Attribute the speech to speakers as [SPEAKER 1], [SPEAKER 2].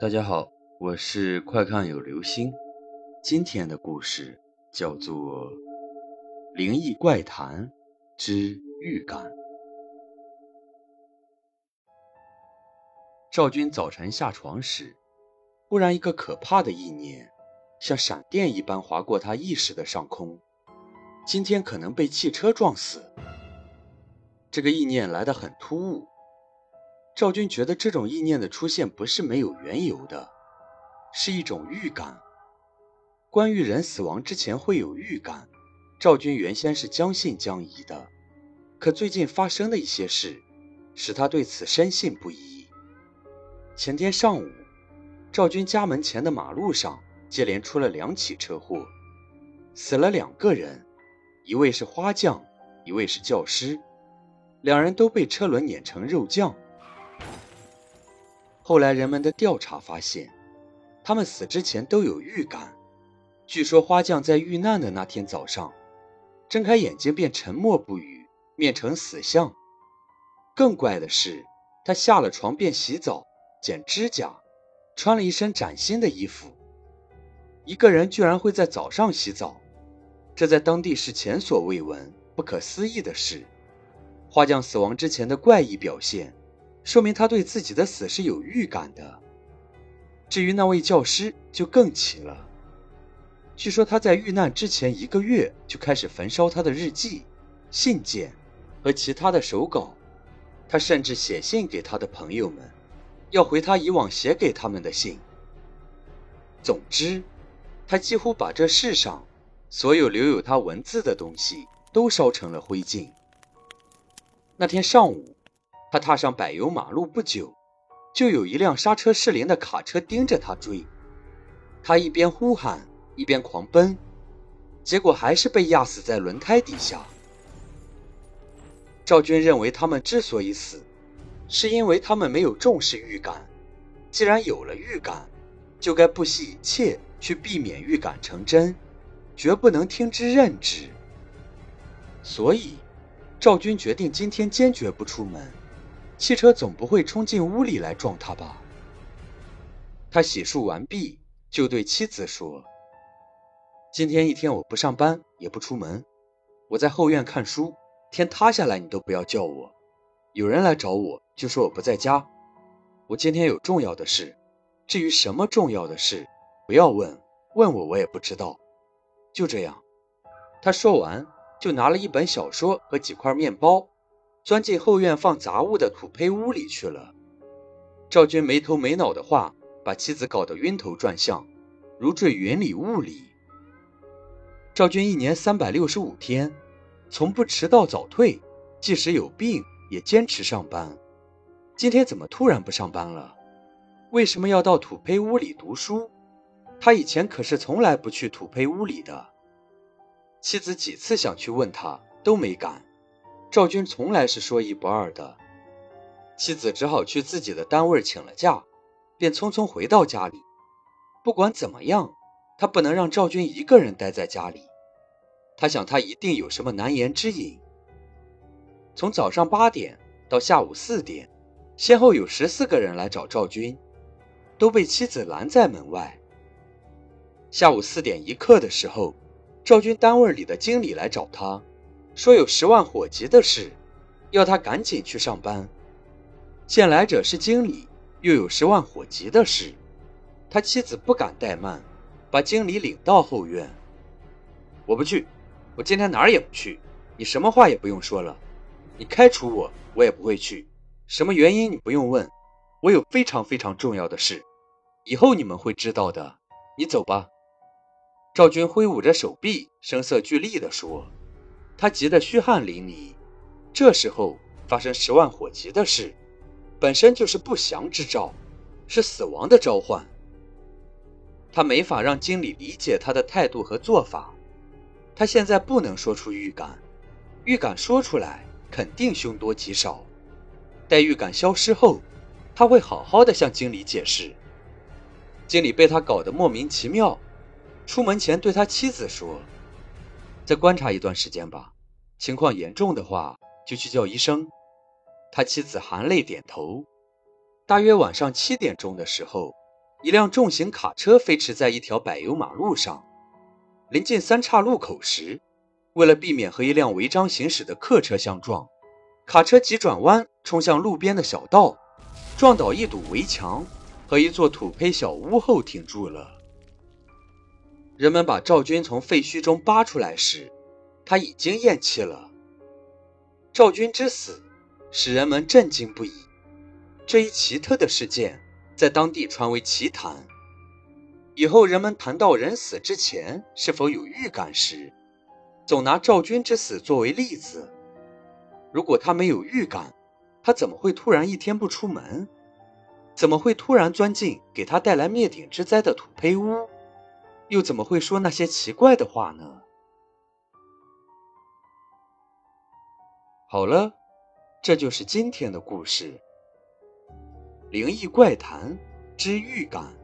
[SPEAKER 1] 大家好，我是快看有流星。今天的故事叫做《灵异怪谈之预感》。赵军早晨下床时，忽然一个可怕的意念，像闪电一般划过他意识的上空。今天可能被汽车撞死。这个意念来得很突兀。赵军觉得这种意念的出现不是没有缘由的，是一种预感。关于人死亡之前会有预感，赵军原先是将信将疑的，可最近发生的一些事，使他对此深信不疑。前天上午，赵军家门前的马路上接连出了两起车祸，死了两个人，一位是花匠，一位是教师，两人都被车轮碾成肉酱。后来人们的调查发现，他们死之前都有预感。据说花匠在遇难的那天早上，睁开眼睛便沉默不语，面呈死相。更怪的是，他下了床便洗澡、剪指甲，穿了一身崭新的衣服。一个人居然会在早上洗澡，这在当地是前所未闻、不可思议的事。花匠死亡之前的怪异表现。说明他对自己的死是有预感的。至于那位教师，就更奇了。据说他在遇难之前一个月就开始焚烧他的日记、信件和其他的手稿。他甚至写信给他的朋友们，要回他以往写给他们的信。总之，他几乎把这世上所有留有他文字的东西都烧成了灰烬。那天上午。他踏上柏油马路不久，就有一辆刹车失灵的卡车盯着他追。他一边呼喊，一边狂奔，结果还是被压死在轮胎底下。赵军认为他们之所以死，是因为他们没有重视预感。既然有了预感，就该不惜一切去避免预感成真，绝不能听之任之。所以，赵军决定今天坚决不出门。汽车总不会冲进屋里来撞他吧？他洗漱完毕，就对妻子说：“今天一天我不上班，也不出门，我在后院看书。天塌下来你都不要叫我。有人来找我，就说我不在家。我今天有重要的事，至于什么重要的事，不要问，问我我也不知道。就这样。”他说完，就拿了一本小说和几块面包。钻进后院放杂物的土坯屋里去了。赵军没头没脑的话，把妻子搞得晕头转向，如坠云里雾里。赵军一年三百六十五天，从不迟到早退，即使有病也坚持上班。今天怎么突然不上班了？为什么要到土坯屋里读书？他以前可是从来不去土坯屋里的。妻子几次想去问他，都没敢。赵军从来是说一不二的，妻子只好去自己的单位请了假，便匆匆回到家里。不管怎么样，他不能让赵军一个人待在家里。他想，他一定有什么难言之隐。从早上八点到下午四点，先后有十四个人来找赵军，都被妻子拦在门外。下午四点一刻的时候，赵军单位里的经理来找他。说有十万火急的事，要他赶紧去上班。见来者是经理，又有十万火急的事，他妻子不敢怠慢，把经理领到后院。我不去，我今天哪儿也不去。你什么话也不用说了，你开除我，我也不会去。什么原因你不用问，我有非常非常重要的事，以后你们会知道的。你走吧。赵军挥舞着手臂，声色俱厉地说。他急得虚汗淋漓，这时候发生十万火急的事，本身就是不祥之兆，是死亡的召唤。他没法让经理理解他的态度和做法，他现在不能说出预感，预感说出来肯定凶多吉少。待预感消失后，他会好好的向经理解释。经理被他搞得莫名其妙，出门前对他妻子说。再观察一段时间吧，情况严重的话就去叫医生。他妻子含泪点头。大约晚上七点钟的时候，一辆重型卡车飞驰在一条柏油马路上，临近三岔路口时，为了避免和一辆违章行驶的客车相撞，卡车急转弯冲向路边的小道，撞倒一堵围墙和一座土坯小屋后停住了。人们把赵军从废墟中扒出来时，他已经咽气了。赵军之死使人们震惊不已，这一奇特的事件。在当地传为奇谈。以后人们谈到人死之前是否有预感时，总拿赵军之死作为例子。如果他没有预感，他怎么会突然一天不出门？怎么会突然钻进给他带来灭顶之灾的土坯屋？又怎么会说那些奇怪的话呢？好了，这就是今天的故事。灵异怪谈之预感。